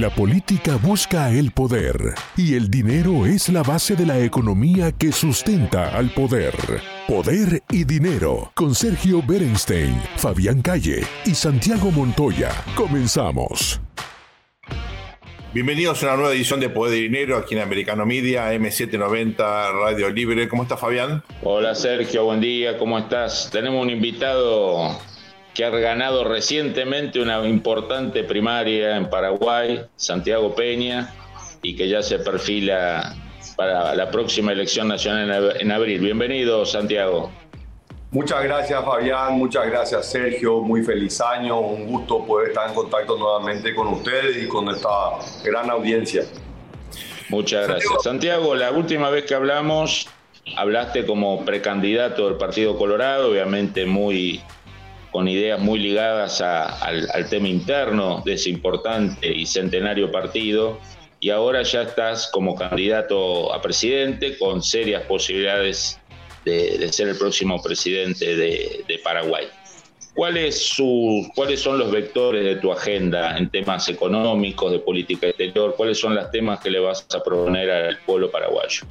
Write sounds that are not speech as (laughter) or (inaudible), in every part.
La política busca el poder y el dinero es la base de la economía que sustenta al poder. Poder y Dinero con Sergio Berenstein, Fabián Calle y Santiago Montoya. Comenzamos. Bienvenidos a una nueva edición de Poder y Dinero aquí en Americano Media, M790 Radio Libre. ¿Cómo está Fabián? Hola Sergio, buen día, ¿cómo estás? Tenemos un invitado que ha ganado recientemente una importante primaria en Paraguay, Santiago Peña, y que ya se perfila para la próxima elección nacional en abril. Bienvenido, Santiago. Muchas gracias Fabián, muchas gracias Sergio, muy feliz año, un gusto poder estar en contacto nuevamente con ustedes y con esta gran audiencia. Muchas gracias. Santiago, la última vez que hablamos, hablaste como precandidato del Partido Colorado, obviamente muy con ideas muy ligadas al, tema interno de ese importante y centenario partido, y ahora ya estás como candidato a presidente con serias posibilidades de, ser el próximo presidente de, Paraguay. ¿Cuáles son los vectores de tu agenda en temas económicos, de política exterior? ¿Cuáles son los temas que le vas a proponer al pueblo paraguayo?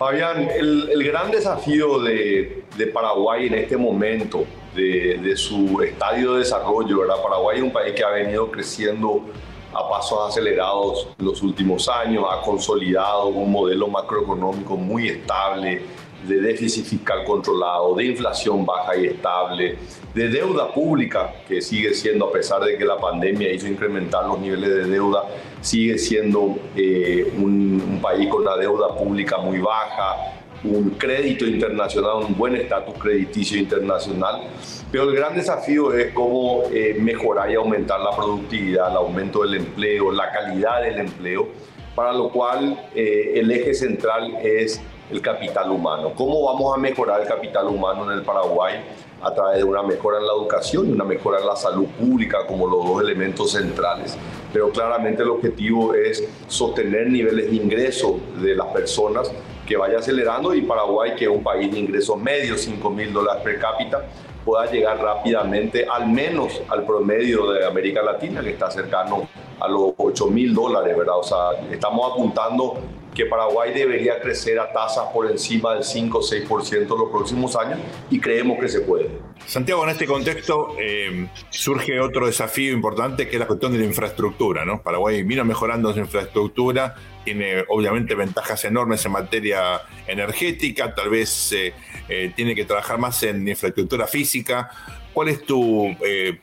Fabián, el, gran desafío de, Paraguay en este momento, de, su estadio de desarrollo, ¿verdad? Paraguay es un país que ha venido creciendo a pasos acelerados los últimos años, ha consolidado un modelo macroeconómico muy estable, de déficit fiscal controlado, de inflación baja y estable, de deuda pública, que sigue siendo, a pesar de que la pandemia hizo incrementar los niveles de deuda, sigue siendo eh, un, un, país con una deuda pública muy baja, un crédito internacional, un buen estatus crediticio internacional. Pero el gran desafío es cómo eh, mejorar y aumentar la productividad, el aumento del empleo, la calidad del empleo, para lo cual eh, el eje central es el capital humano. ¿Cómo vamos a mejorar el capital humano en el Paraguay? A través de una mejora en la educación y una mejora en la salud pública como los dos elementos centrales. Pero claramente el objetivo es sostener niveles de ingreso de las personas que vaya acelerando y Paraguay, que es un país de ingresos medios, 5 mil dólares per cápita, pueda llegar rápidamente al menos al promedio de América Latina, que está cercano a los 8 mil dólares, ¿verdad? O sea, estamos apuntando que Paraguay debería crecer a tasas por encima del 5 o 6% en los próximos años y creemos que se puede. Santiago, en este contexto eh, surge otro desafío importante que es la cuestión de la infraestructura. ¿no? Paraguay vino mejorando su infraestructura, tiene obviamente ventajas enormes en materia energética, tal vez eh, eh, tiene que trabajar más en infraestructura física. ¿Cuál es tu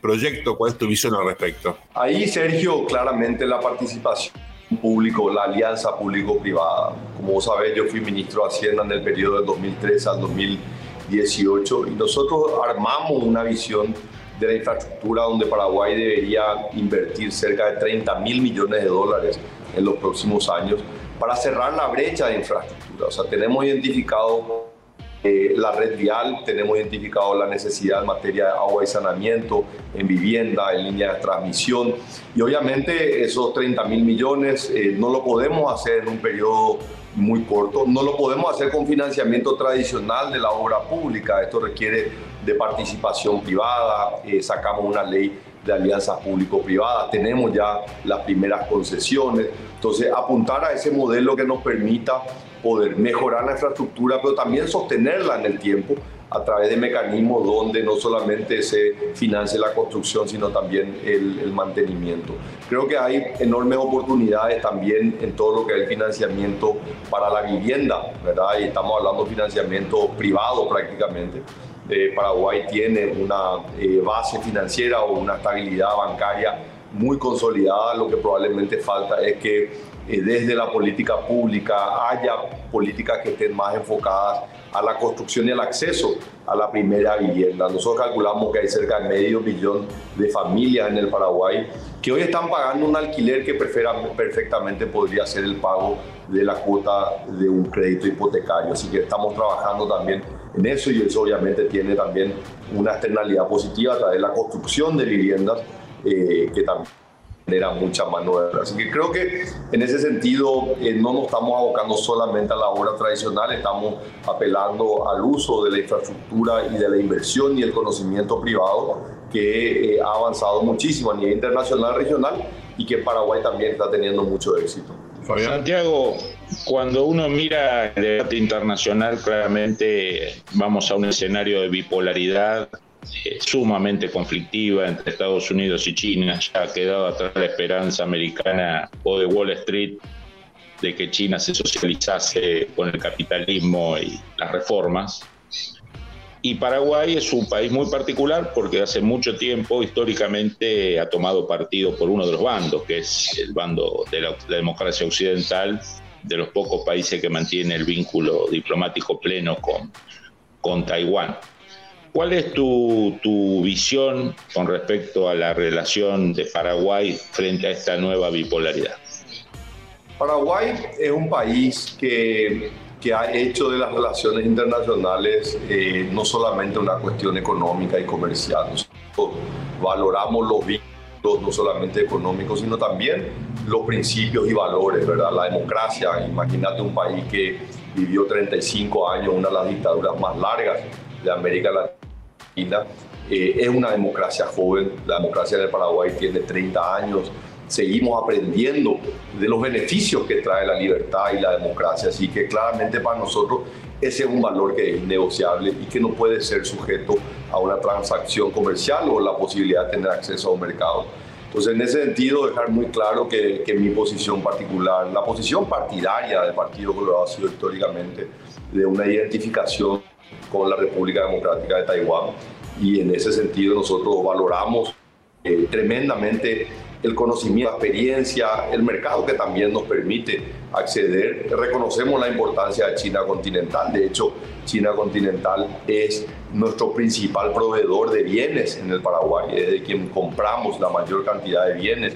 proyecto, cuál es tu visión al respecto? Ahí, Sergio, claramente la participación público, la alianza público-privada. Como vos sabés, yo fui ministro de Hacienda en el periodo del 2003 al 2018 y nosotros armamos una visión de la infraestructura donde Paraguay debería invertir cerca de 30 mil millones de dólares en los próximos años para cerrar la brecha de infraestructura. O sea, tenemos identificado eh, la red vial, tenemos identificado la necesidad en materia de agua y saneamiento, en vivienda, en línea de transmisión. Y obviamente esos 30 mil millones eh, no lo podemos hacer en un periodo muy corto, no lo podemos hacer con financiamiento tradicional de la obra pública, esto requiere de participación privada, eh, sacamos una ley de alianzas público-privadas, tenemos ya las primeras concesiones, entonces apuntar a ese modelo que nos permita poder mejorar la infraestructura, pero también sostenerla en el tiempo a través de mecanismos donde no solamente se financie la construcción, sino también el, mantenimiento. Creo que hay enormes oportunidades también en todo lo que es el financiamiento para la vivienda, ¿verdad? Y estamos hablando de financiamiento privado prácticamente. Eh, Paraguay tiene una eh, base financiera o una estabilidad bancaria muy consolidada, lo que probablemente falta es que eh, desde la política pública haya políticas que estén más enfocadas a la construcción y al acceso a la primera vivienda. Nosotros calculamos que hay cerca de medio millón de familias en el Paraguay que hoy están pagando un alquiler que perfectamente podría ser el pago de la cuota de un crédito hipotecario. Así que estamos trabajando también en eso y eso obviamente tiene también una externalidad positiva a través de la construcción de viviendas eh, que también genera mucha mano de obra. Así que creo que en ese sentido eh, no nos estamos abocando solamente a la obra tradicional, estamos apelando al uso de la infraestructura y de la inversión y el conocimiento privado que eh, ha avanzado muchísimo a nivel internacional, regional y que Paraguay también está teniendo mucho éxito. Santiago, cuando uno mira el debate internacional, claramente vamos a un escenario de bipolaridad eh, sumamente conflictiva entre Estados Unidos y China. Ya ha quedado atrás la esperanza americana o de Wall Street de que China se socializase con el capitalismo y las reformas. Y Paraguay es un país muy particular porque hace mucho tiempo históricamente ha tomado partido por uno de los bandos, que es el bando de la, democracia occidental, de los pocos países que mantiene el vínculo diplomático pleno con, con Taiwán. ¿Cuál es tu, tu, visión con respecto a la relación de Paraguay frente a esta nueva bipolaridad? Paraguay es un país que que ha hecho de las relaciones internacionales eh, no solamente una cuestión económica y comercial. Nosotros valoramos los vínculos no solamente económicos, sino también los principios y valores, ¿verdad? La democracia, imagínate un país que vivió 35 años, una de las dictaduras más largas de América Latina, eh, es una democracia joven, la democracia del Paraguay tiene 30 años, seguimos aprendiendo de los beneficios que trae la libertad y la democracia. Así que claramente para nosotros ese es un valor que es innegociable y que no puede ser sujeto a una transacción comercial o la posibilidad de tener acceso a un mercado. Entonces, en ese sentido, dejar muy claro que, que mi posición particular, la posición partidaria del Partido Colorado ha sido históricamente de una identificación con la República Democrática de Taiwán y en ese sentido nosotros valoramos eh, tremendamente el conocimiento, la experiencia, el mercado que también nos permite acceder. Reconocemos la importancia de China continental. De hecho, China continental es nuestro principal proveedor de bienes en el Paraguay, es de quien compramos la mayor cantidad de bienes.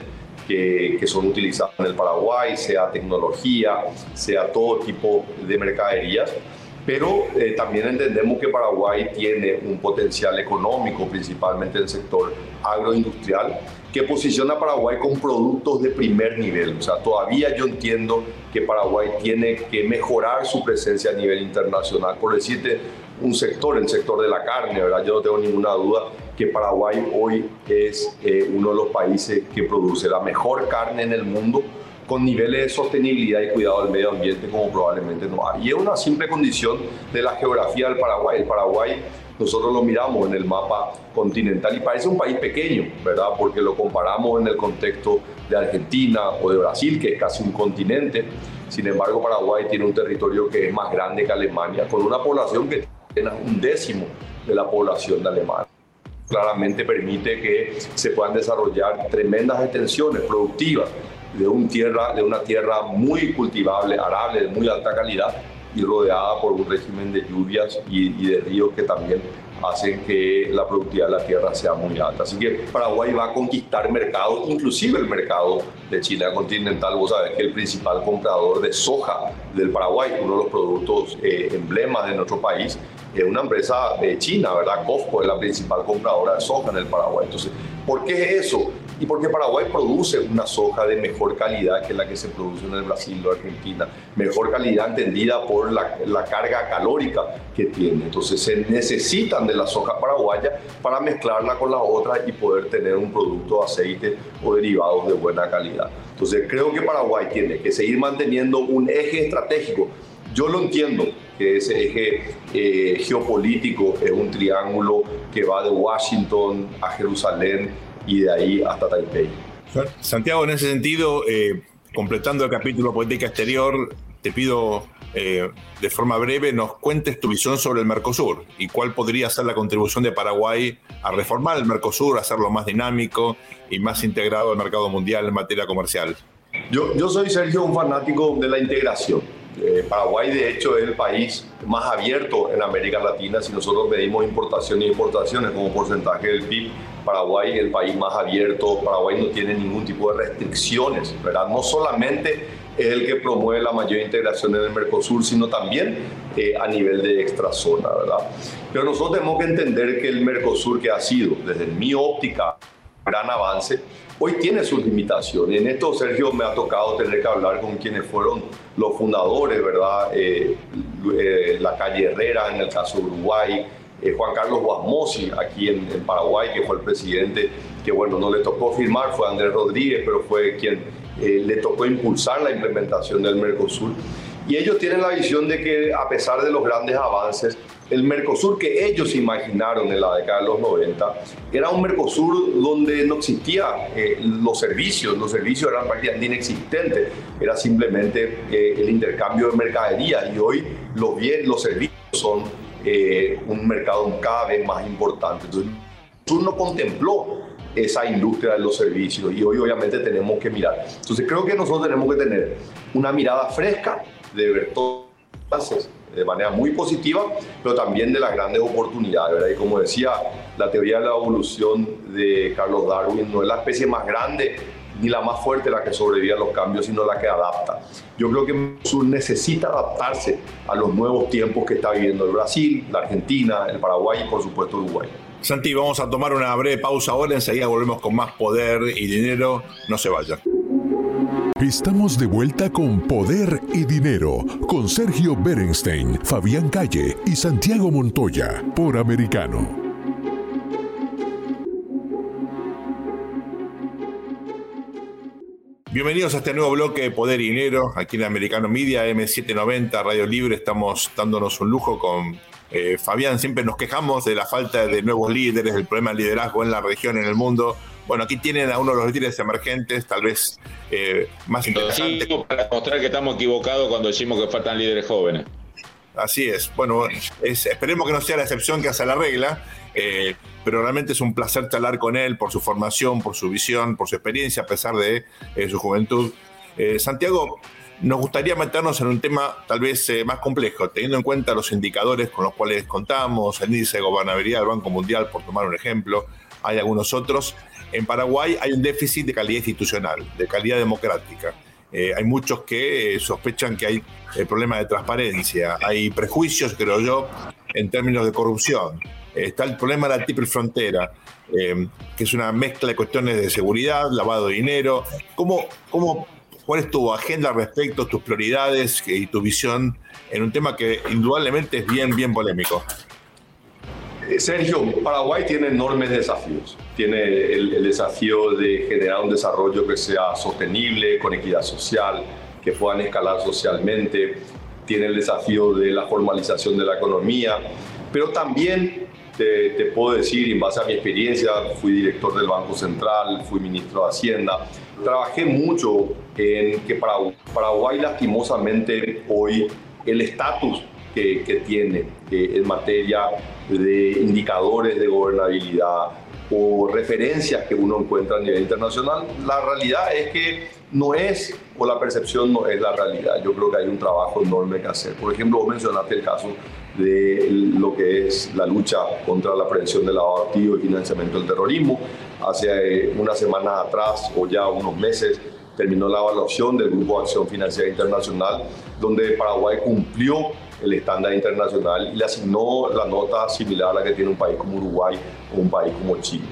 Que, que, son utilizados en el Paraguay, sea tecnología, sea todo tipo de mercaderías pero eh, también entendemos que Paraguay tiene un potencial económico, principalmente en el sector agroindustrial, que posiciona a Paraguay con productos de primer nivel. O sea, todavía yo entiendo que Paraguay tiene que mejorar su presencia a nivel internacional. Por decirte un sector, el sector de la carne, ¿verdad? Yo no tengo ninguna duda que Paraguay hoy es eh, uno de los países que produce la mejor carne en el mundo con niveles de sostenibilidad y cuidado del medio ambiente como probablemente no hay. Y es una simple condición de la geografía del Paraguay. El Paraguay nosotros lo miramos en el mapa continental y parece un país pequeño, ¿verdad? Porque lo comparamos en el contexto de Argentina o de Brasil, que es casi un continente. Sin embargo, Paraguay tiene un territorio que es más grande que Alemania, con una población que tiene un décimo de la población de Alemania claramente permite que se puedan desarrollar tremendas extensiones productivas de, un tierra, de una tierra muy cultivable, arable, de muy alta calidad y rodeada por un régimen de lluvias y, de ríos que también hacen que la productividad de la tierra sea muy alta. Así que Paraguay va a conquistar mercados, inclusive el mercado de China continental. Vos sabés que el principal comprador de soja del Paraguay, uno de los productos eh, emblemas de nuestro país, es una empresa China, ¿verdad? COFCO es la principal compradora de soja en el Paraguay. Entonces, ¿por qué es eso? Y porque Paraguay produce una soja de mejor calidad que la que se produce en el Brasil o Argentina, mejor calidad entendida por la, la, carga calórica que tiene. Entonces se necesitan de la soja paraguaya para mezclarla con la otra y poder tener un producto de aceite o derivados de buena calidad. Entonces creo que Paraguay tiene que seguir manteniendo un eje estratégico. Yo lo entiendo, que ese eje eh, geopolítico es un triángulo que va de Washington a Jerusalén y de ahí hasta Taipei. Santiago, en ese sentido, eh, completando el capítulo Política Exterior, te pido eh, de forma breve nos cuentes tu visión sobre el Mercosur y cuál podría ser la contribución de Paraguay a reformar el Mercosur, a hacerlo más dinámico y más integrado al mercado mundial en materia comercial. Yo, yo soy, Sergio, un fanático de la integración. Eh, Paraguay, de hecho, es el país más abierto en América Latina. Si nosotros medimos importaciones y exportaciones como porcentaje del PIB, Paraguay es el país más abierto. Paraguay no tiene ningún tipo de restricciones, ¿verdad? No solamente es el que promueve la mayor integración en el Mercosur, sino también eh, a nivel de extrazona, ¿verdad? Pero nosotros tenemos que entender que el Mercosur, que ha sido, desde mi óptica, gran avance, hoy tiene sus limitaciones. En esto, Sergio, me ha tocado tener que hablar con quienes fueron los fundadores, ¿verdad? Eh, eh, la calle Herrera en el caso de Uruguay, eh, Juan Carlos Guasmosi aquí en, Paraguay, que fue el presidente que bueno, no le tocó firmar, fue Andrés Rodríguez, pero fue quien eh, le tocó impulsar la implementación del Mercosur. Y ellos tienen la visión de que a pesar de los grandes avances, el Mercosur que ellos imaginaron en la década de los 90 era un Mercosur donde no existían eh, los servicios, los servicios eran prácticamente inexistentes, era simplemente eh, el intercambio de mercadería y hoy los bienes, los servicios son eh, un mercado cada vez más importante. Entonces, el Mercosur no contempló esa industria de los servicios y hoy obviamente tenemos que mirar. Entonces creo que nosotros tenemos que tener una mirada fresca de ver todas las de manera muy positiva, pero también de las grandes oportunidades. ¿verdad? Y como decía, la teoría de la evolución de Carlos Darwin no es la especie más grande ni la más fuerte la que sobrevive a los cambios, sino la que adapta. Yo creo que el sur necesita adaptarse a los nuevos tiempos que está viviendo el Brasil, la Argentina, el Paraguay y por supuesto Uruguay. Santi, vamos a tomar una breve pausa ahora, enseguida volvemos con más poder y dinero. No se vayan. Estamos de vuelta con Poder y Dinero, con Sergio Berenstein, Fabián Calle y Santiago Montoya, por Americano. Bienvenidos a este nuevo bloque de Poder y Dinero, aquí en Americano Media, M790, Radio Libre. Estamos dándonos un lujo con eh, Fabián. Siempre nos quejamos de la falta de nuevos líderes, del problema de liderazgo en la región, en el mundo. Bueno, aquí tienen a uno de los líderes emergentes, tal vez eh, más interesantes. Para mostrar que estamos equivocados cuando decimos que faltan líderes jóvenes. Así es. Bueno, esperemos que no sea la excepción que hace la regla, eh, pero realmente es un placer charlar con él por su formación, por su visión, por su experiencia, a pesar de eh, su juventud. Santiago, nos gustaría meternos en un tema tal vez más complejo, teniendo en cuenta los indicadores con los cuales contamos, el índice de gobernabilidad del Banco Mundial, por tomar un ejemplo, hay algunos otros. En Paraguay hay un déficit de calidad institucional, de calidad democrática. Eh, hay muchos que eh, sospechan que hay eh, problemas de transparencia, hay prejuicios, creo yo, en términos de corrupción. está el problema de la triple frontera, que es una mezcla de cuestiones de seguridad, lavado de dinero. ¿Cómo, cómo, ¿Cuál es tu agenda al respecto, tus prioridades y tu visión en un tema que indudablemente es bien, bien polémico? Sergio, Paraguay tiene enormes desafíos. Tiene el, desafío de generar un desarrollo que sea sostenible, con equidad social, que puedan escalar socialmente. Tiene el desafío de la formalización de la economía, pero también te, puedo decir, en base a mi experiencia, fui director del Banco Central, fui ministro de Hacienda, trabajé mucho en que Paraguay, Paraguay lastimosamente hoy el estatus que, tiene en materia de indicadores de gobernabilidad o referencias que uno encuentra a nivel internacional, la realidad es que no es, o la percepción no es la realidad. Yo creo que hay un trabajo enorme que hacer. Por ejemplo, vos mencionaste el caso de lo que es la lucha contra la prevención del lavado activo y financiamiento del terrorismo. Hace eh, unas semanas atrás, o ya unos meses, terminó la evaluación del Grupo de Acción Financiera Internacional, donde Paraguay cumplió el estándar internacional y le asignó la nota similar a la que tiene un país como Uruguay o un país como Chile.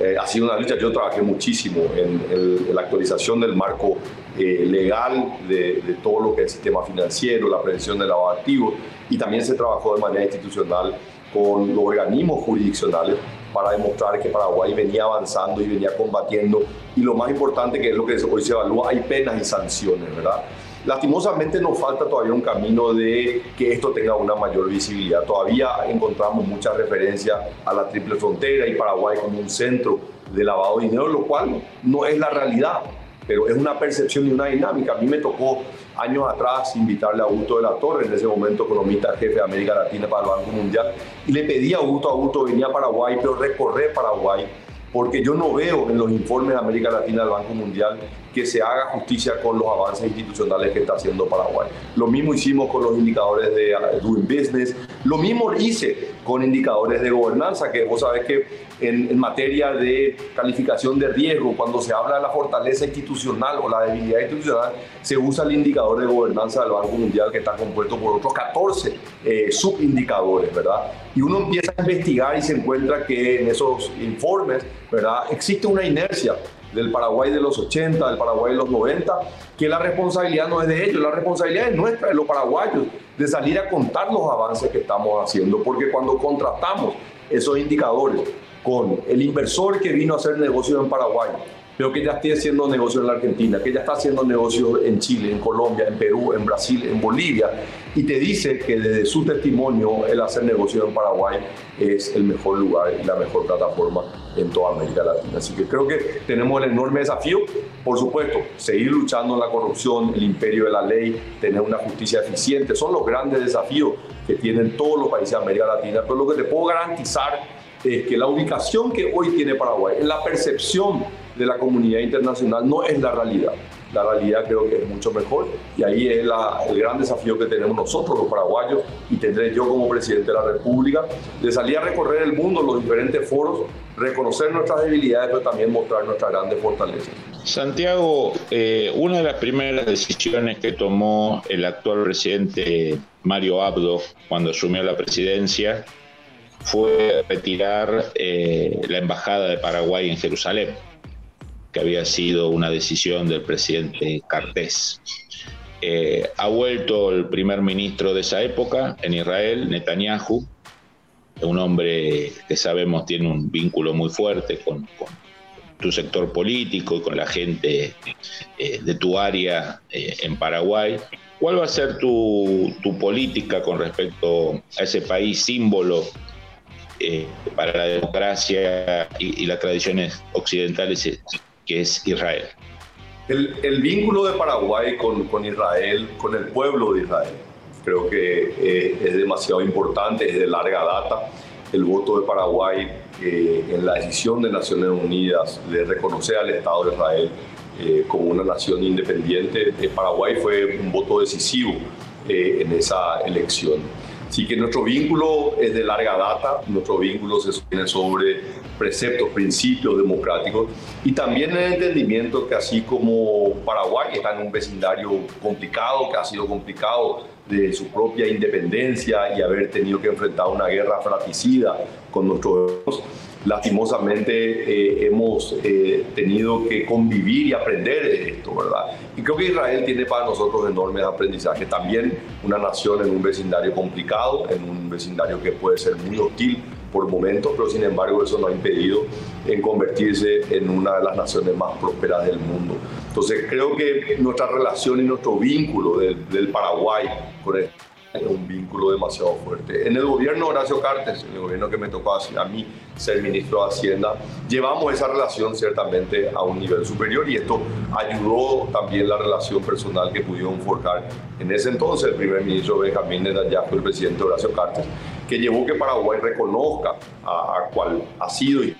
Eh, ha sido una lucha, yo trabajé muchísimo en, la actualización del marco eh, legal de, de, todo lo que es el sistema financiero, la prevención del lavado de activos y también se trabajó de manera institucional con los organismos jurisdiccionales para demostrar que Paraguay venía avanzando y venía combatiendo y lo más importante que es lo que hoy se evalúa, hay penas y sanciones, ¿verdad? Lastimosamente nos falta todavía un camino de que esto tenga una mayor visibilidad. Todavía encontramos muchas referencias a la triple frontera y Paraguay como un centro de lavado de dinero, lo cual no es la realidad, pero es una percepción y una dinámica. A mí me tocó años atrás invitarle a Augusto de la Torre, en ese momento economista jefe de América Latina para el Banco Mundial, y le pedí a Augusto, Augusto venía a Paraguay, pero recorrer Paraguay porque yo no veo en los informes de América Latina del Banco Mundial que se haga justicia con los avances institucionales que está haciendo Paraguay. Lo mismo hicimos con los indicadores de Doing Business, lo mismo hice con indicadores de gobernanza, que vos sabés que en, materia de calificación de riesgo, cuando se habla de la fortaleza institucional o la debilidad institucional, se usa el indicador de gobernanza del Banco Mundial que está compuesto por otros 14 eh, subindicadores, ¿verdad? Y uno empieza a investigar y se encuentra que en esos informes, ¿verdad? Existe una inercia del Paraguay de los 80, del Paraguay de los 90, que la responsabilidad no es de ellos, la responsabilidad es nuestra, de los paraguayos, de salir a contar los avances que estamos haciendo, porque cuando contrastamos esos indicadores con el inversor que vino a hacer negocios en Paraguay, pero que ya esté haciendo negocios en la Argentina, que ya está haciendo negocios en Chile, en Colombia, en Perú, en Brasil, en Bolivia, y te dice que desde su testimonio el hacer negocios en Paraguay es el mejor lugar y la mejor plataforma en toda América Latina. Así que creo que tenemos el enorme desafío, por supuesto, seguir luchando la corrupción, el imperio de la ley, tener una justicia eficiente, son los grandes desafíos que tienen todos los países de América Latina, pero lo que te puedo garantizar es que la ubicación que hoy tiene Paraguay en la percepción de la comunidad internacional no es la realidad. La realidad creo que es mucho mejor y ahí es el gran desafío que tenemos nosotros los paraguayos y tendré yo como presidente de la República de salir a recorrer el mundo, los diferentes foros, reconocer nuestras debilidades pero también mostrar nuestras grandes fortalezas. Santiago, eh, una de las primeras decisiones que tomó el actual presidente Mario Abdo cuando asumió la presidencia fue retirar eh, la embajada de Paraguay en Jerusalén que había sido una decisión del presidente Cartés. Eh, ha vuelto el primer ministro de esa época en Israel, Netanyahu, un hombre que sabemos tiene un vínculo muy fuerte con, tu sector político y con la gente eh, de tu área en Paraguay. ¿Cuál va a ser tu, política con respecto a ese país símbolo para la democracia y, y las tradiciones occidentales que es Israel. El, el vínculo de Paraguay con, con, Israel, con el pueblo de Israel, creo que eh, es demasiado importante, es de larga data. El voto de Paraguay eh, en la decisión de Naciones Unidas de reconocer al Estado de Israel eh, como una nación independiente, Paraguay fue un voto decisivo en esa elección. Así que nuestro vínculo es de larga data, nuestro vínculo se sostiene sobre preceptos, principios democráticos y también el entendimiento que así como Paraguay está en un vecindario complicado, que ha sido complicado de su propia independencia y haber tenido que enfrentar una guerra fratricida con nuestros lastimosamente eh, hemos eh, tenido que convivir y aprender de esto, ¿verdad? Y creo que Israel tiene para nosotros enormes aprendizajes. También una nación en un vecindario complicado, en un vecindario que puede ser muy hostil por momentos, pero sin embargo eso no ha impedido en convertirse en una de las naciones más prósperas del mundo. Entonces creo que nuestra relación y nuestro vínculo del, Paraguay con el un vínculo demasiado fuerte. En el gobierno Horacio Cartes, en el gobierno que me tocó a mí ser ministro de Hacienda, llevamos esa relación ciertamente a un nivel superior y esto ayudó también la relación personal que pudieron forjar en ese entonces el primer ministro Benjamín Netanyahu, el presidente Horacio Cartes, que llevó que Paraguay reconozca a, a cuál ha sido y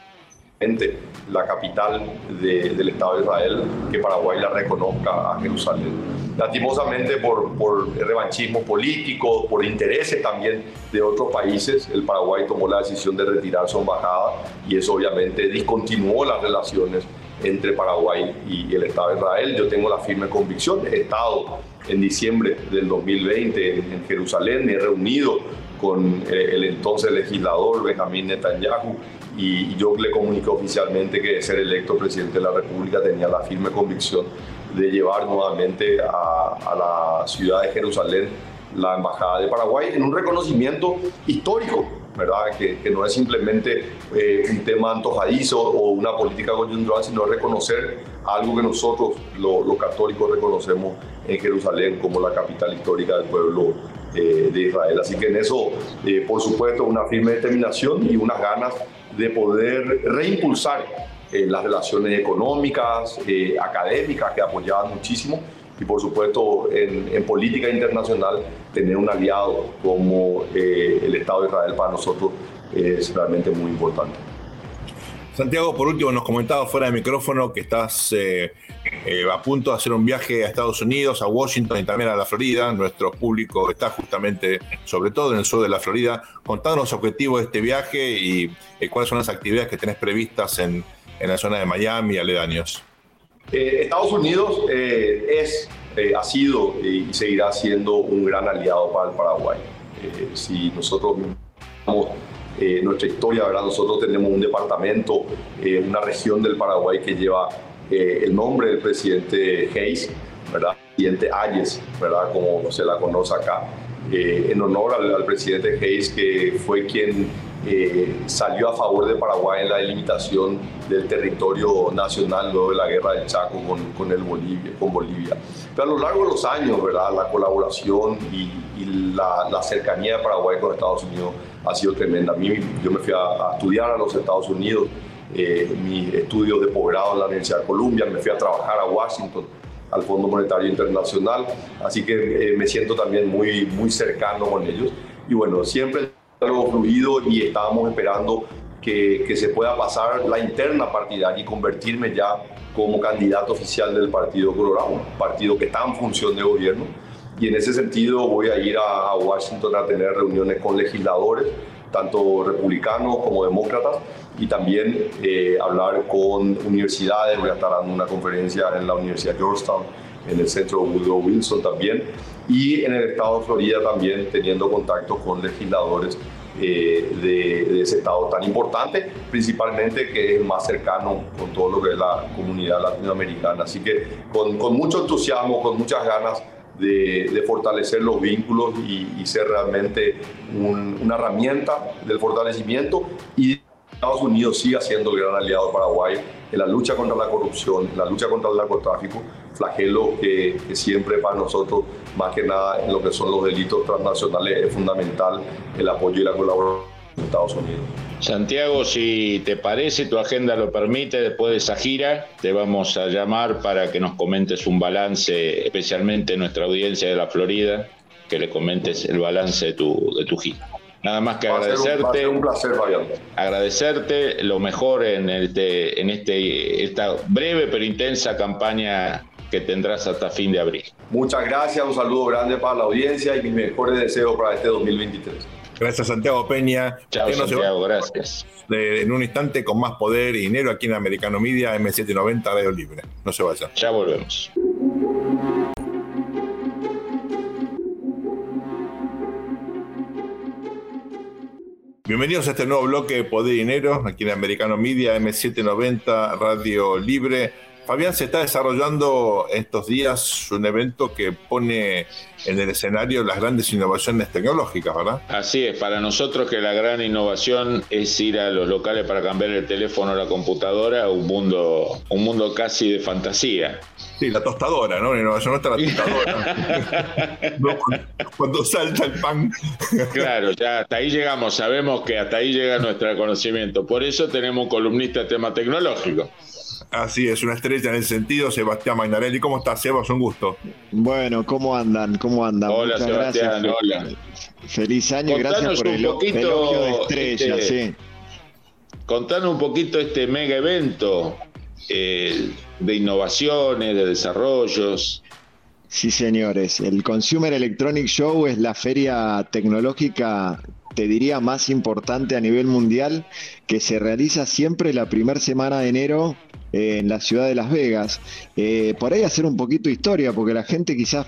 la capital del Estado de Israel, que Paraguay la reconozca a Jerusalén. Lastimosamente por, por revanchismo político, por intereses también de otros países, el Paraguay tomó la decisión de retirar su embajada y eso obviamente discontinuó las relaciones entre Paraguay y el Estado de Israel. Yo tengo la firme convicción, he estado en diciembre del 2020 en Jerusalén, me he reunido con eh, el entonces legislador Benjamín Netanyahu y yo le comuniqué oficialmente que ser electo presidente de la República tenía la firme convicción de llevar nuevamente a, la ciudad de Jerusalén la Embajada de Paraguay en un reconocimiento histórico, ¿verdad? Que, no es simplemente eh, un tema antojadizo o una política coyuntural, sino reconocer algo que nosotros, los católicos, reconocemos en Jerusalén como la capital histórica del pueblo eh, de Israel. Así que en eso, eh, por supuesto, una firme determinación y unas ganas de poder reimpulsar eh, las relaciones económicas, eh, académicas, que apoyaban muchísimo, y por supuesto en, política internacional tener un aliado como eh, el Estado de Israel para nosotros es realmente muy importante. Santiago, por último, nos comentaba fuera de micrófono que estás a punto de hacer un viaje a Estados Unidos, a Washington y también a la Florida. Nuestro público está justamente, sobre todo en el sur de la Florida. Contanos los objetivos de este viaje y cuáles son las actividades que tenés previstas en, en la zona de Miami y aledaños? Eh, Estados Unidos eh, es, eh, ha sido y seguirá siendo un gran aliado para el Paraguay. si nosotros vemos nuestra historia, ¿verdad? nosotros tenemos un departamento, una región del Paraguay que lleva el nombre del presidente Hayes, ¿verdad? presidente Ayes, ¿verdad? como se la conoce acá, en honor al, al presidente Hayes, que fue quien eh, salió a favor de Paraguay en la delimitación del territorio nacional luego de la guerra del Chaco con, con, el Bolivia, con Bolivia. Pero a lo largo de los años, ¿verdad? la colaboración y, la, la, cercanía de Paraguay con Estados Unidos ha sido tremenda. A mí, yo me fui a, estudiar a los Estados Unidos, eh, mis estudios de posgrado en la Universidad de Columbia, me fui a trabajar a Washington al Fondo Monetario Internacional, así que eh, me siento también muy, muy cercano con ellos. Y bueno, siempre algo fluido y estábamos esperando que, que, se pueda pasar la interna partidaria y convertirme ya como candidato oficial del Partido Colorado, un partido que está en función de gobierno. Y en ese sentido voy a ir a Washington a tener reuniones con legisladores, tanto republicanos como demócratas, y también eh, hablar con universidades. Voy a estar dando una conferencia en la Universidad Georgetown, en el centro Woodrow Wilson también, y en el estado de Florida también teniendo contacto con legisladores eh, de, ese estado tan importante, principalmente que es más cercano con todo lo que es la comunidad latinoamericana. Así que con, con mucho entusiasmo, con muchas ganas de, de fortalecer los vínculos y, ser realmente una herramienta del fortalecimiento y Estados Unidos sigue siendo el gran aliado de Paraguay en la lucha contra la corrupción, en la lucha contra el narcotráfico, flagelo que, que, siempre para nosotros, más que nada en lo que son los delitos transnacionales, es fundamental el apoyo y la colaboración de Estados Unidos. Santiago, si te parece, tu agenda lo permite, después de esa gira te vamos a llamar para que nos comentes un balance, especialmente nuestra audiencia de la Florida, que le comentes el balance de tu, de tu gira. Nada más que agradecerte. Un, placer, Fabián. Agradecerte lo mejor en, este, en este, esta breve pero intensa campaña que tendrás hasta fin de abril. Muchas gracias, un saludo grande para la audiencia y mis mejores deseos para este 2023. Gracias, Santiago Peña. Chao, Santiago, gracias. en un instante, con más poder y dinero aquí en Americano Media, M790 Radio Libre. No se vayan. Ya volvemos. Bienvenidos a este nuevo bloque de Poder y Dinero, aquí en Americano Media, M790, Radio Libre. Fabián, se está desarrollando estos días un evento que pone en el escenario las grandes innovaciones tecnológicas, ¿verdad? Así es, para nosotros que la gran innovación es ir a los locales para cambiar el teléfono o la computadora, un mundo, un mundo casi de fantasía. Sí, la tostadora, ¿no? La innovación no está la tostadora. (laughs) cuando, salta el pan. claro, ya hasta ahí llegamos, sabemos que hasta ahí llega nuestro conocimiento. Por eso tenemos un columnista de tema tecnológico. Así es, una estrella en ese sentido, Sebastián Mainarelli. ¿Cómo estás, Sebas? Un gusto. Bueno, ¿cómo andan? ¿Cómo andan? Hola, Sebastián, hola. Feliz año, gracias por el, poquito, de estrella, este, sí. Contanos un poquito este mega evento eh, de innovaciones, de desarrollos. Sí, señores. El Consumer Electronic Show es la feria tecnológica te diría, más importante a nivel mundial, que se realiza siempre la primera semana de enero en la ciudad de Las Vegas. Eh, por ahí hacer un poquito de historia, porque la gente quizás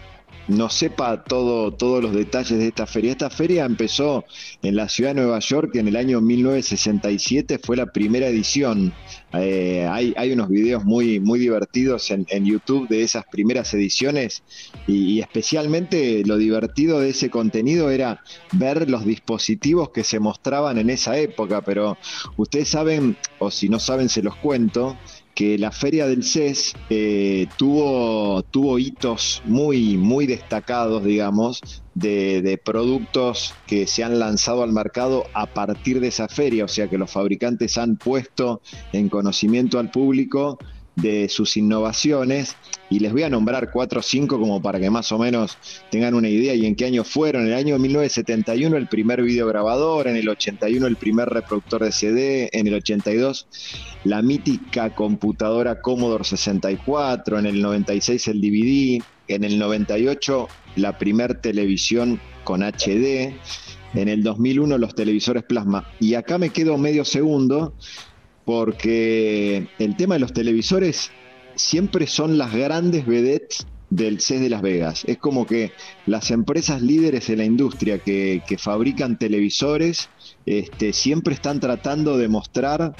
no sepa todo, todos los detalles de esta feria. Esta feria empezó en la ciudad de Nueva York en el año 1967, fue la primera edición. Eh, hay, hay, unos videos muy, muy divertidos en, YouTube de esas primeras ediciones y, especialmente lo divertido de ese contenido era ver los dispositivos que se mostraban en esa época, pero ustedes saben, o si no saben se los cuento, que la feria del CES eh, tuvo, tuvo hitos muy, muy destacados, digamos, de, de, productos que se han lanzado al mercado a partir de esa feria, o sea que los fabricantes han puesto en conocimiento al público de sus innovaciones y les voy a nombrar cuatro o cinco como para que más o menos tengan una idea y en qué año fueron. En el año 1971 el primer videograbador, en el 81 el primer reproductor de CD, en el 82 la mítica computadora Commodore 64, en el 96 el DVD, en el 98 la primer televisión con HD, en el 2001 los televisores plasma. Y acá me quedo medio segundo porque el tema de los televisores siempre son las grandes vedettes del CES de Las Vegas. Es como que las empresas líderes de la industria que, fabrican televisores este, siempre están tratando de mostrar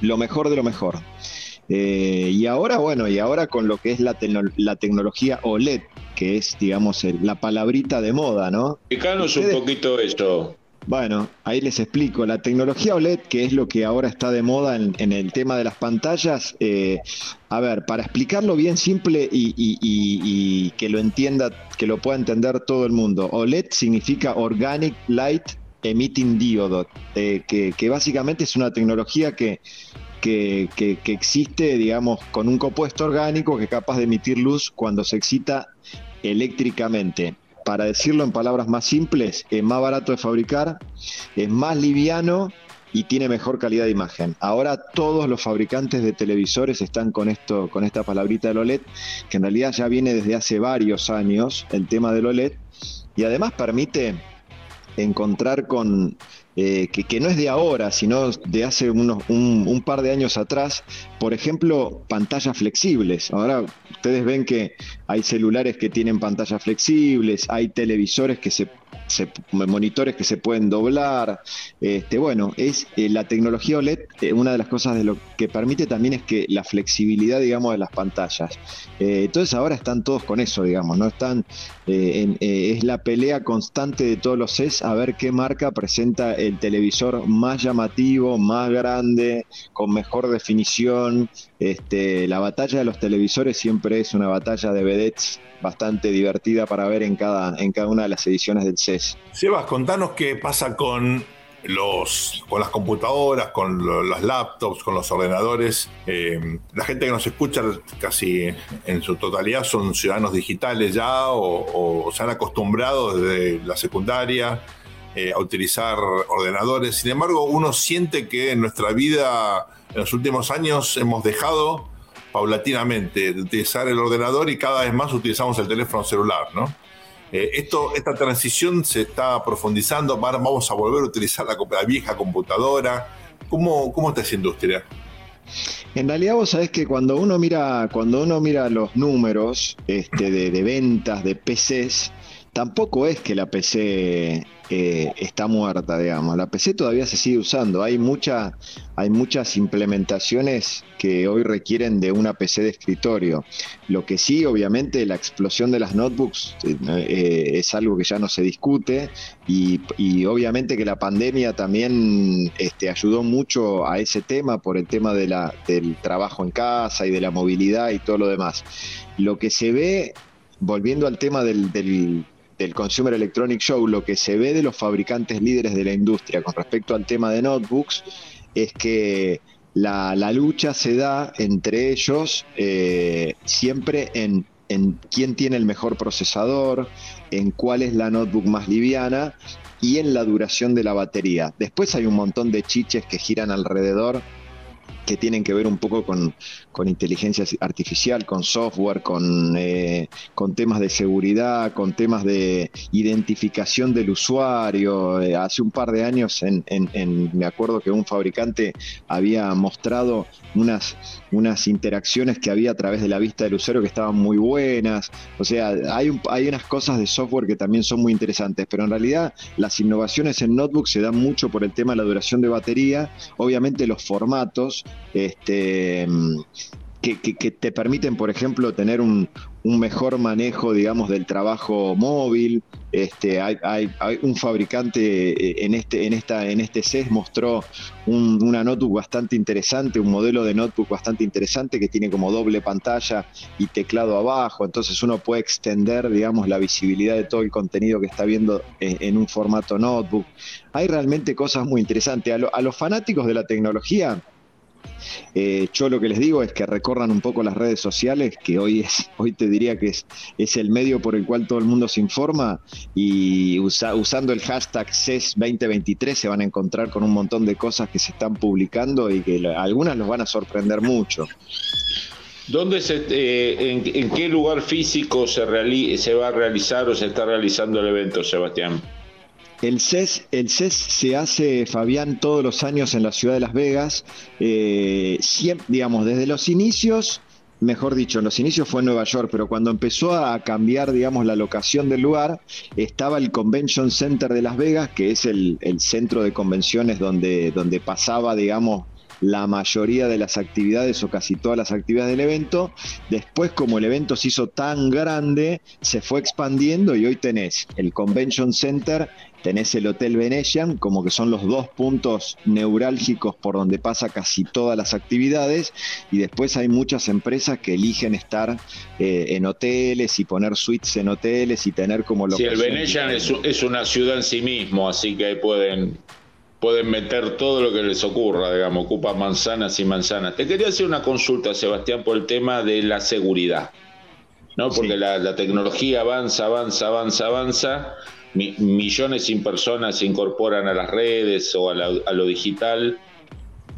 lo mejor de lo mejor. Eh, y ahora, bueno, y ahora con lo que es la, la tecnología OLED, que es, digamos, la palabrita de moda, ¿no? Explícanos un poquito esto. Bueno, ahí les explico. La tecnología OLED, que es lo que ahora está de moda en, el tema de las pantallas, eh, a ver, para explicarlo bien simple y, que lo entienda, que lo pueda entender todo el mundo, OLED significa Organic Light Emitting Diode, eh, que, básicamente es una tecnología que, que, existe, digamos, con un compuesto orgánico que es capaz de emitir luz cuando se excita eléctricamente para decirlo en palabras más simples, es más barato de fabricar, es más liviano y tiene mejor calidad de imagen. Ahora todos los fabricantes de televisores están con esto, con esta palabrita del OLED, que en realidad ya viene desde hace varios años el tema del OLED, y además permite encontrar con eh, que, no es de ahora, sino de hace unos, un, par de años atrás, por ejemplo, pantallas flexibles. Ahora ustedes ven que hay celulares que tienen pantallas flexibles, hay televisores que se monitores que se pueden doblar. Este, bueno, es eh, la tecnología OLED, eh, una de las cosas de lo que permite también es que la flexibilidad, digamos, de las pantallas. Eh, entonces ahora están todos con eso, digamos, ¿no? Están, es la pelea constante de todos los CES a ver qué marca presenta el televisor más llamativo, más grande, con mejor definición. Este, la batalla de los televisores siempre es una batalla de vedettes bastante divertida para ver en cada, en cada una de las ediciones del CES. Sebas, contanos qué pasa con los, con las computadoras, con las laptops, con los ordenadores. Eh, la gente que nos escucha casi en su totalidad son ciudadanos digitales ya o, se han acostumbrado desde la secundaria eh, a utilizar ordenadores. Sin embargo, uno siente que en nuestra vida en los últimos años hemos dejado paulatinamente de utilizar el ordenador y cada vez más utilizamos el teléfono celular, ¿no? Eh, esto, esta transición se está profundizando, vamos a volver a utilizar la, vieja computadora. ¿Cómo, ¿Cómo está esa industria? En realidad vos sabés que cuando uno mira, cuando uno mira los números este, de, de ventas de PCs, tampoco es que la PC eh, está muerta, digamos. La PC todavía se sigue usando. Hay, mucha, hay muchas implementaciones que hoy requieren de una PC de escritorio. Lo que sí, obviamente, la explosión de las notebooks eh, eh, es algo que ya no se discute y, obviamente que la pandemia también este, ayudó mucho a ese tema por el tema del trabajo en casa y de la movilidad y todo lo demás. Lo que se ve, volviendo al tema del Consumer Electronic Show, lo que se ve de los fabricantes líderes de la industria con respecto al tema de notebooks es que la, lucha se da entre ellos eh, siempre en, en quién tiene el mejor procesador, en cuál es la notebook más liviana y en la duración de la batería. Después hay un montón de chiches que giran alrededor que tienen que ver un poco con, inteligencia artificial, con software, con, eh, con temas de seguridad, con temas de identificación del usuario. Eh, hace un par de años me acuerdo que un fabricante había mostrado unas, unas interacciones que había a través de la vista del usuario que estaban muy buenas. O sea, hay, hay unas cosas de software que también son muy interesantes, pero en realidad las innovaciones en notebook se dan mucho por el tema de la duración de batería, obviamente los formatos, este, que, te permiten, por ejemplo, tener un, mejor manejo, digamos, del trabajo móvil. Este, hay, un fabricante eh, en este, en esta, en este CES mostró una notebook bastante interesante, un modelo de notebook bastante interesante que tiene como doble pantalla y teclado abajo. Entonces uno puede extender, digamos, la visibilidad de todo el contenido que está viendo en, un formato notebook. Hay realmente cosas muy interesantes. a los fanáticos de la tecnología eh, yo lo que les digo es que recorran un poco las redes sociales, que hoy es, (laughs) hoy te diría que es, el medio por el cual todo el mundo se informa y usando el hashtag CES 2023 se van a encontrar con un montón de cosas que se están publicando y que algunas los van a sorprender mucho. ¿Dónde se, eh, en, qué lugar físico se, se va a realizar o se está realizando el evento, Sebastián? El CES, el CES se hace, Fabián, todos los años en la ciudad de Las Vegas. Eh, digamos, desde los inicios, mejor dicho, en los inicios fue en Nueva York, pero cuando empezó a cambiar, digamos, la locación del lugar, estaba el Convention Center de Las Vegas, que es el, centro de convenciones donde, donde pasaba, digamos, la mayoría de las actividades o casi todas las actividades del evento. Después, como el evento se hizo tan grande, se fue expandiendo y hoy tenés el Convention Center tenés el Hotel Venetian, como que son los dos puntos neurálgicos por donde pasa casi todas las actividades, y después hay muchas empresas que eligen estar eh, en hoteles y poner suites en hoteles y tener como lo Sí, el Venetian es, una ciudad en sí mismo, así que ahí pueden, pueden meter todo lo que les ocurra, digamos, ocupa manzanas y manzanas. Te quería hacer una consulta, Sebastián, por el tema de la seguridad. ¿no? Porque la, la tecnología avanza, avanza, avanza, avanza millones sin personas se incorporan a las redes o a, lo digital,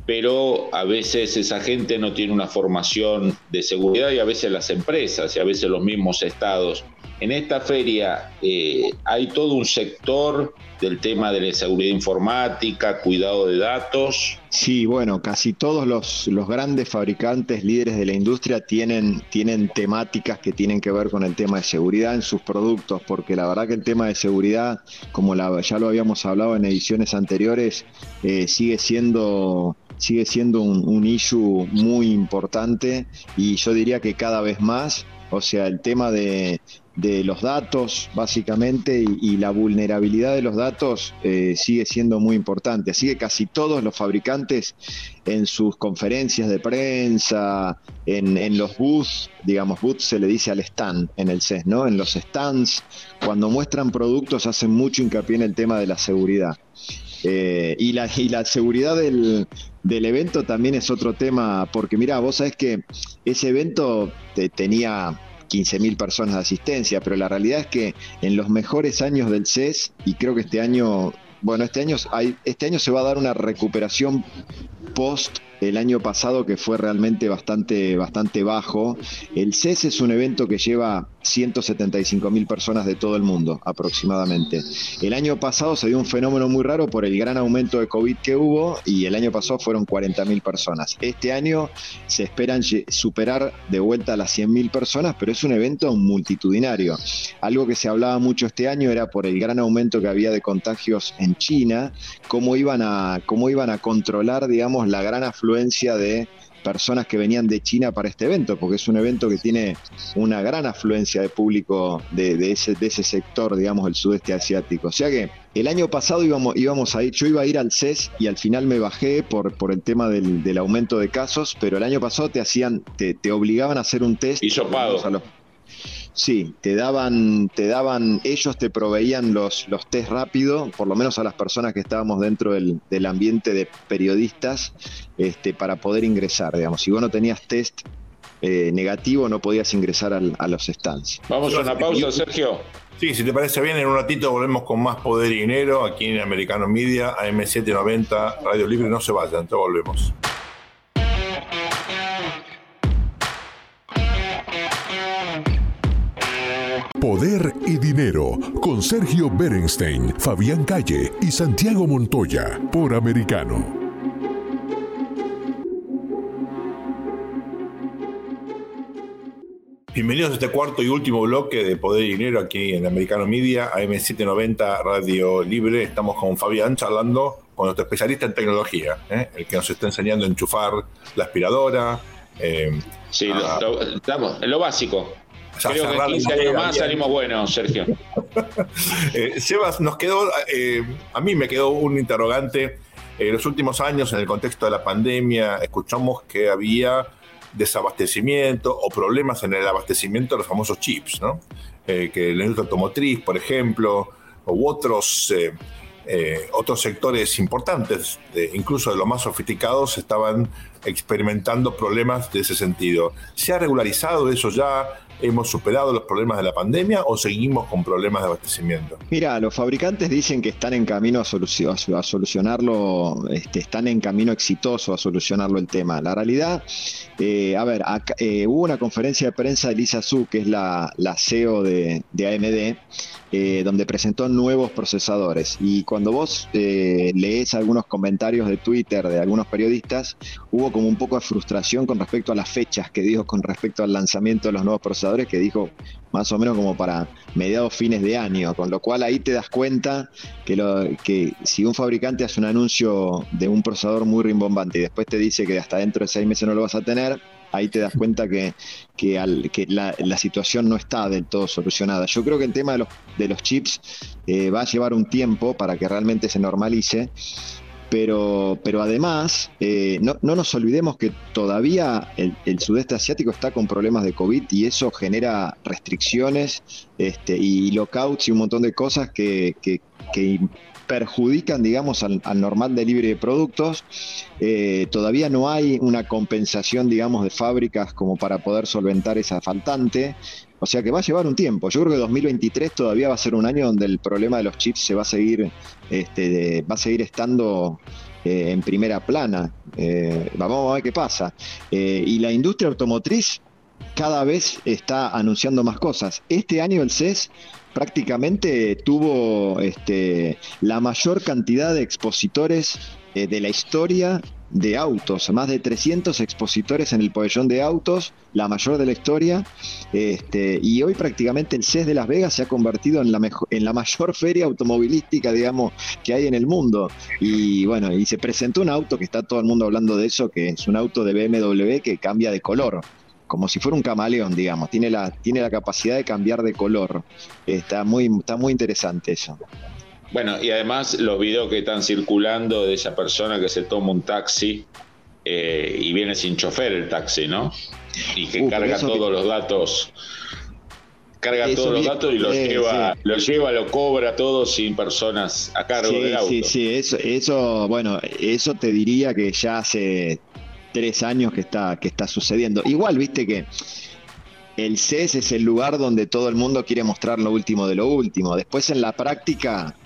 pero a veces esa gente no tiene una formación de seguridad y a veces las empresas y a veces los mismos estados. En esta feria eh, hay todo un sector del tema de la seguridad informática, cuidado de datos. Sí, bueno, casi todos los, los, grandes fabricantes líderes de la industria tienen, tienen temáticas que tienen que ver con el tema de seguridad en sus productos, porque la verdad que el tema de seguridad, como ya lo habíamos hablado en ediciones anteriores, eh, sigue siendo sigue siendo un, un issue muy importante y yo diría que cada vez más o sea, el tema de, los datos, básicamente, y, la vulnerabilidad de los datos eh, sigue siendo muy importante. Así que casi todos los fabricantes en sus conferencias de prensa, en, los booths, digamos, booths se le dice al stand en el CES, ¿no? En los stands, cuando muestran productos, hacen mucho hincapié en el tema de la seguridad. Eh, y, la, y la seguridad del, del evento también es otro tema, porque mira, vos sabés que ese evento tenía 15.000 personas de asistencia, pero la realidad es que en los mejores años del CES, y creo que este año, bueno, este año, hay, este año se va a dar una recuperación post el año pasado que fue realmente bastante, bastante bajo. El CES es un evento que lleva 175 mil personas de todo el mundo aproximadamente. El año pasado se dio un fenómeno muy raro por el gran aumento de COVID que hubo y el año pasado fueron 40 mil personas. Este año se esperan superar de vuelta las 100 mil personas, pero es un evento multitudinario. Algo que se hablaba mucho este año era por el gran aumento que había de contagios en China, cómo iban a, cómo iban a controlar, digamos, la gran afluencia de personas que venían de China para este evento, porque es un evento que tiene una gran afluencia de público de, ese, de ese sector, digamos, del sudeste asiático. O sea que el año pasado íbamos, íbamos a ir, yo iba a ir al CES y al final me bajé por, por el tema del, aumento de casos, pero el año pasado te hacían, te, te obligaban a hacer un test. Y pago. Sí, te daban, te daban, ellos te proveían los, los test rápido, por lo menos a las personas que estábamos dentro del, ambiente de periodistas, este, para poder ingresar, digamos. Si vos no tenías test eh, negativo, no podías ingresar a los stands. Vamos a una pausa, Sergio. Sí, si te parece bien, en un ratito volvemos con más poder y dinero aquí en Americano Media, AM790, Radio Libre. No se vayan, te volvemos. Poder y Dinero con Sergio Berenstein, Fabián Calle y Santiago Montoya por Americano. Bienvenidos a este cuarto y último bloque de Poder y Dinero aquí en Americano Media, AM790 Radio Libre. Estamos con Fabián charlando con nuestro especialista en tecnología, ¿eh? el que nos está enseñando a enchufar la aspiradora. Eh, sí, estamos en lo básico. Creo que 15 años más salimos buenos, Sergio. (laughs) eh, Sebas, nos quedó, eh, a mí me quedó un interrogante. En los últimos años, en el contexto de la pandemia, escuchamos que había desabastecimiento o problemas en el abastecimiento de los famosos chips, ¿no? Eh, que la industria automotriz, por ejemplo, u otros, eh, otros sectores importantes, incluso de los más sofisticados, estaban experimentando problemas de ese sentido. ¿Se ha regularizado eso ya? ¿Hemos superado los problemas de la pandemia o seguimos con problemas de abastecimiento? Mira, los fabricantes dicen que están en camino a, solucionarlo, este, están en camino exitoso a solucionarlo el tema. La realidad, eh, a ver, eh, hubo una conferencia de prensa de Lisa Su, que es la, CEO de, AMD, eh, donde presentó nuevos procesadores. Y cuando vos lees algunos comentarios de Twitter de algunos periodistas, hubo como un poco de frustración con respecto a las fechas que dijo con respecto al lanzamiento de los nuevos procesadores que dijo más o menos como para mediados fines de año, con lo cual ahí te das cuenta que, lo, que si un fabricante hace un anuncio de un procesador muy rimbombante y después te dice que hasta dentro de seis meses no lo vas a tener, ahí te das cuenta que, que, al, que la, situación no está del todo solucionada. Yo creo que el tema de los, de los chips eh, va a llevar un tiempo para que realmente se normalice pero, pero además, eh, no, nos olvidemos que todavía el, sudeste asiático está con problemas de COVID y eso genera restricciones este, y lockouts y un montón de cosas que, perjudican, digamos, al, normal delivery de productos. Eh, todavía no hay una compensación, digamos, de fábricas como para poder solventar esa faltante. O sea que va a llevar un tiempo. Yo creo que 2023 todavía va a ser un año donde el problema de los chips se va a seguir, este, va a seguir estando eh, en primera plana. Eh, vamos a ver qué pasa. Eh, y la industria automotriz cada vez está anunciando más cosas. Este año el CES prácticamente tuvo este, la mayor cantidad de expositores de la historia de autos, más de 300 expositores en el pabellón de autos, la mayor de la historia, este, y hoy prácticamente el CES de Las Vegas se ha convertido en la, en la mayor feria automovilística, digamos, que hay en el mundo. Y bueno, y se presentó un auto que está todo el mundo hablando de eso, que es un auto de BMW que cambia de color como si fuera un camaleón, digamos, tiene la, tiene la capacidad de cambiar de color. Está muy, está muy interesante eso. Bueno, y además los videos que están circulando de esa persona que se toma un taxi eh, y viene sin chofer el taxi, ¿no? Y que carga todos los datos. Carga todos los datos y los lleva, los lleva, lo cobra todo sin personas a cargo del auto. Sí, sí, eso, eso, bueno, eso te diría que ya hace tres años que está, que está sucediendo. Igual, viste que el CES es el lugar donde todo el mundo quiere mostrar lo último de lo último. Después en la práctica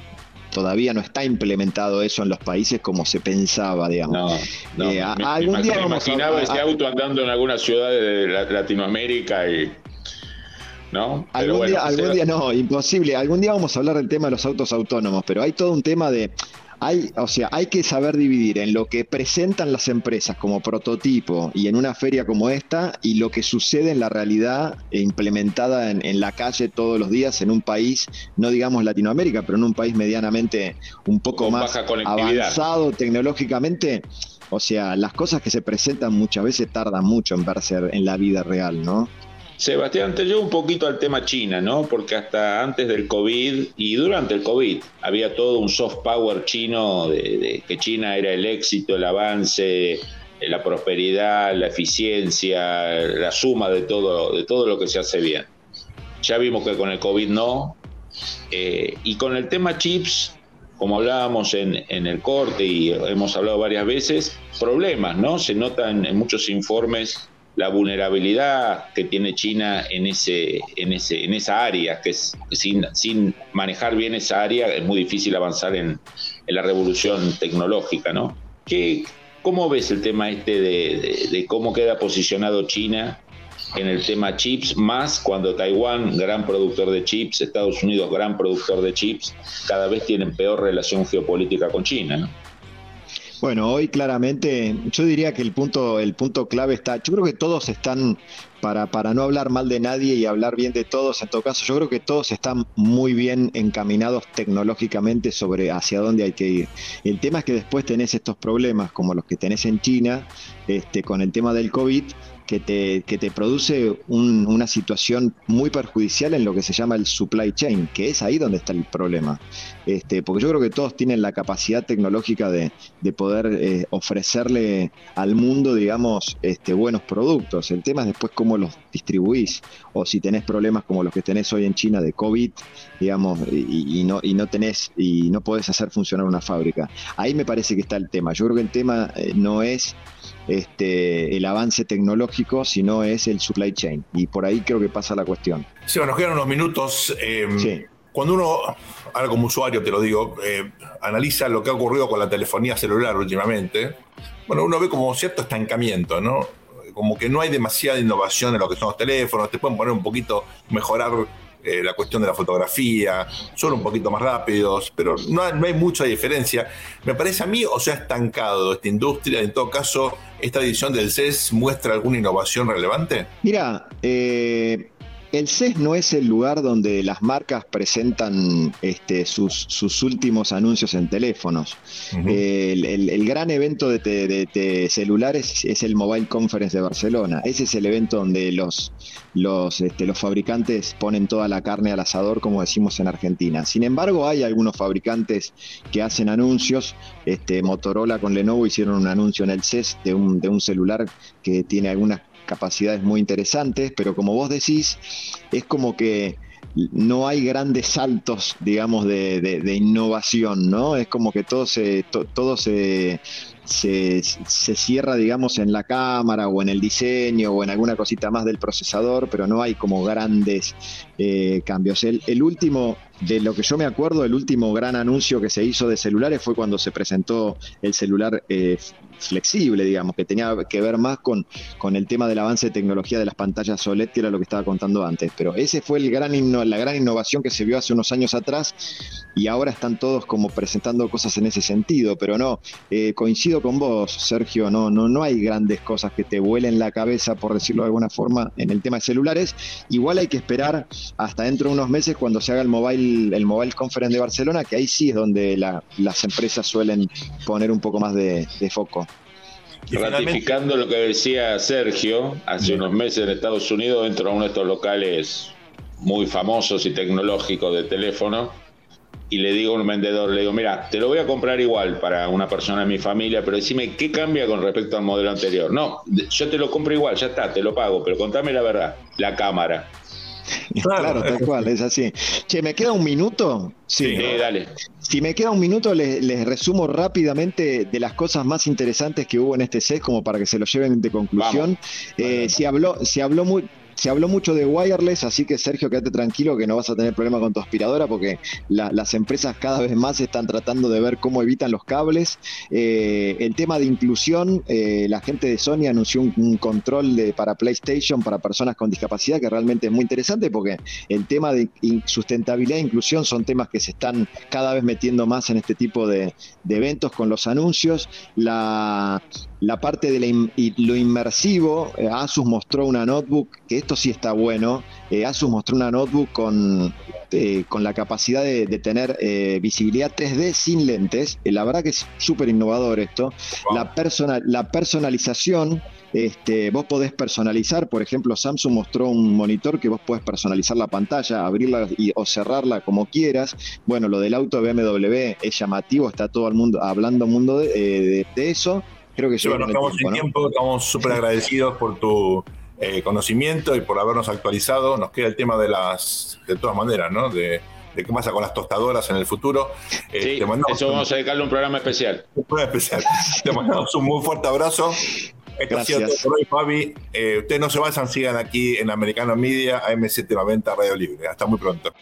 todavía no está implementado eso en los países como se pensaba, digamos. No, eh, algún día imaginaba ese auto andando en alguna ciudad de Latinoamérica y ¿no? algún, día, algún día, no, imposible. Algún día vamos a hablar del tema de los autos autónomos, pero hay todo un tema de hay, o sea, hay que saber dividir en lo que presentan las empresas como prototipo y en una feria como esta y lo que sucede en la realidad implementada en, la calle todos los días en un país, no digamos Latinoamérica, pero en un país medianamente un poco más avanzado tecnológicamente. O sea, las cosas que se presentan muchas veces tardan mucho en verse en la vida real, ¿no? Sebastián, te llevo un poquito al tema China, ¿no? Porque hasta antes del COVID y durante el COVID había todo un soft power chino de, que China era el éxito, el avance, la prosperidad, la eficiencia, la suma de todo, de todo lo que se hace bien. Ya vimos que con el COVID no. Eh, y con el tema chips, como hablábamos en, en, el corte y hemos hablado varias veces, problemas, ¿no? Se notan en muchos informes la vulnerabilidad que tiene China en, ese, en, ese, en esa área, que es, sin, sin manejar bien esa área es muy difícil avanzar en, la revolución tecnológica, ¿no? ¿Qué, ¿Cómo ves el tema este de, cómo queda posicionado China en el tema chips, más cuando Taiwán, gran productor de chips, Estados Unidos, gran productor de chips, cada vez tienen peor relación geopolítica con China, ¿no? Bueno, hoy claramente yo diría que el punto, el punto clave está, yo creo que todos están, para, para no hablar mal de nadie y hablar bien de todos, en todo caso, yo creo que todos están muy bien encaminados tecnológicamente sobre hacia dónde hay que ir. El tema es que después tenés estos problemas como los que tenés en China, este, con el tema del COVID, que te, que te produce una situación muy perjudicial en lo que se llama el supply chain, que es ahí donde está el problema. Este, porque yo creo que todos tienen la capacidad tecnológica de, poder eh, ofrecerle al mundo, digamos, este, buenos productos. El tema es después cómo los distribuís, o si tenés problemas como los que tenés hoy en China de COVID, digamos, y, no, y no tenés, y no podés hacer funcionar una fábrica. Ahí me parece que está el tema. Yo creo que el tema eh, no es este, el avance tecnológico, sino es el supply chain. Y por ahí creo que pasa la cuestión. Sí, nos quedan unos minutos. Eh, cuando uno, ahora como usuario te lo digo, eh, analiza lo que ha ocurrido con la telefonía celular últimamente, bueno, uno ve como cierto estancamiento, ¿no? Como que no hay demasiada innovación en lo que son los teléfonos, te pueden poner un poquito, mejorar eh, la cuestión de la fotografía, son un poquito más rápidos, pero no, hay mucha diferencia. Me parece a mí, o se ha estancado esta industria, en todo caso, esta edición del CES muestra alguna innovación relevante. Mira, eh, el CES no es el lugar donde las marcas presentan este, sus, últimos anuncios en teléfonos. el, gran evento de, celulares es el Mobile Conference de Barcelona. Ese es el evento donde los, los, este, los fabricantes ponen toda la carne al asador, como decimos en Argentina. Sin embargo, hay algunos fabricantes que hacen anuncios. Este, Motorola con Lenovo hicieron un anuncio en el CES de un, de un celular que tiene algunas capacidades muy interesantes, pero como vos decís, es como que no hay grandes saltos, digamos, de, innovación, ¿no? Es como que todo se, todo se, se, cierra, digamos, en la cámara o en el diseño o en alguna cosita más del procesador, pero no hay como grandes eh, cambios. El, el, último, de lo que yo me acuerdo, el último gran anuncio que se hizo de celulares fue cuando se presentó el celular eh, flexible, digamos, que tenía que ver más con, con el tema del avance de tecnología de las pantallas OLED, que era lo que estaba contando antes. Pero ese fue el gran la gran innovación que se vio hace unos años atrás y ahora están todos como presentando cosas en ese sentido, pero no, eh, coincido con vos, Sergio, no, no, no hay grandes cosas que te vuelen la cabeza, por decirlo de alguna forma, en el tema de celulares. Igual hay que esperar hasta dentro de unos meses cuando se haga el Mobile, el mobile Conference de Barcelona, que ahí sí es donde las empresas suelen poner un poco más de, foco. Ratificando lo que decía Sergio, hace unos meses en Estados Unidos entro a uno de estos locales muy famosos y tecnológicos de teléfono y le digo a un vendedor, le digo, mira, te lo voy a comprar igual para una persona de mi familia, pero decime, ¿qué cambia con respecto al modelo anterior? No, yo te lo compro igual, ya está, te lo pago, pero contame la verdad, la cámara. (laughs) Claro, tal cual, es así. Che, ¿me queda un minuto? Sí, dale. Si me queda un minuto, les, resumo rápidamente de las cosas más interesantes que hubo en este set, como para que se lo lleven de conclusión. Eh, se habló, se habló muy se habló mucho de wireless, así que Sergio, quédate tranquilo que no vas a tener problema con tu aspiradora porque las empresas cada vez más están tratando de ver cómo evitan los cables. Eh, el tema de inclusión, eh, la gente de Sony anunció un, control de, para PlayStation para personas con discapacidad que realmente es muy interesante porque el tema de sustentabilidad e inclusión son temas que se están cada vez metiendo más en este tipo de, de eventos con los anuncios. La, la parte de lo inmersivo, eh, Asus mostró una notebook, que esto sí está bueno, eh, Asus mostró una notebook con, eh, con la capacidad de, tener visibilidad 3D sin lentes, la verdad que es súper innovador esto, la, la personalización, este, vos podés personalizar, por ejemplo, Samsung mostró un monitor que vos podés personalizar la pantalla, abrirla y, o cerrarla como quieras. Bueno, lo del auto BMW es llamativo, está todo el mundo hablando mundo de eso. Creo que sí, bueno, estamos sin tiempo, estamos súper agradecidos por tu eh, conocimiento y por habernos actualizado. Nos queda el tema de las, de todas maneras, ¿no? De, qué pasa con las tostadoras en el futuro. Eh, sí, eso vamos a dedicarle un programa especial. (laughs) Un programa especial. te mandamos un muy fuerte abrazo. Esto ha sido todo por hoy, Fabi. Eh, ustedes no se vayan, sigan aquí en Americano Media, AM790 Radio Libre. Hasta muy pronto.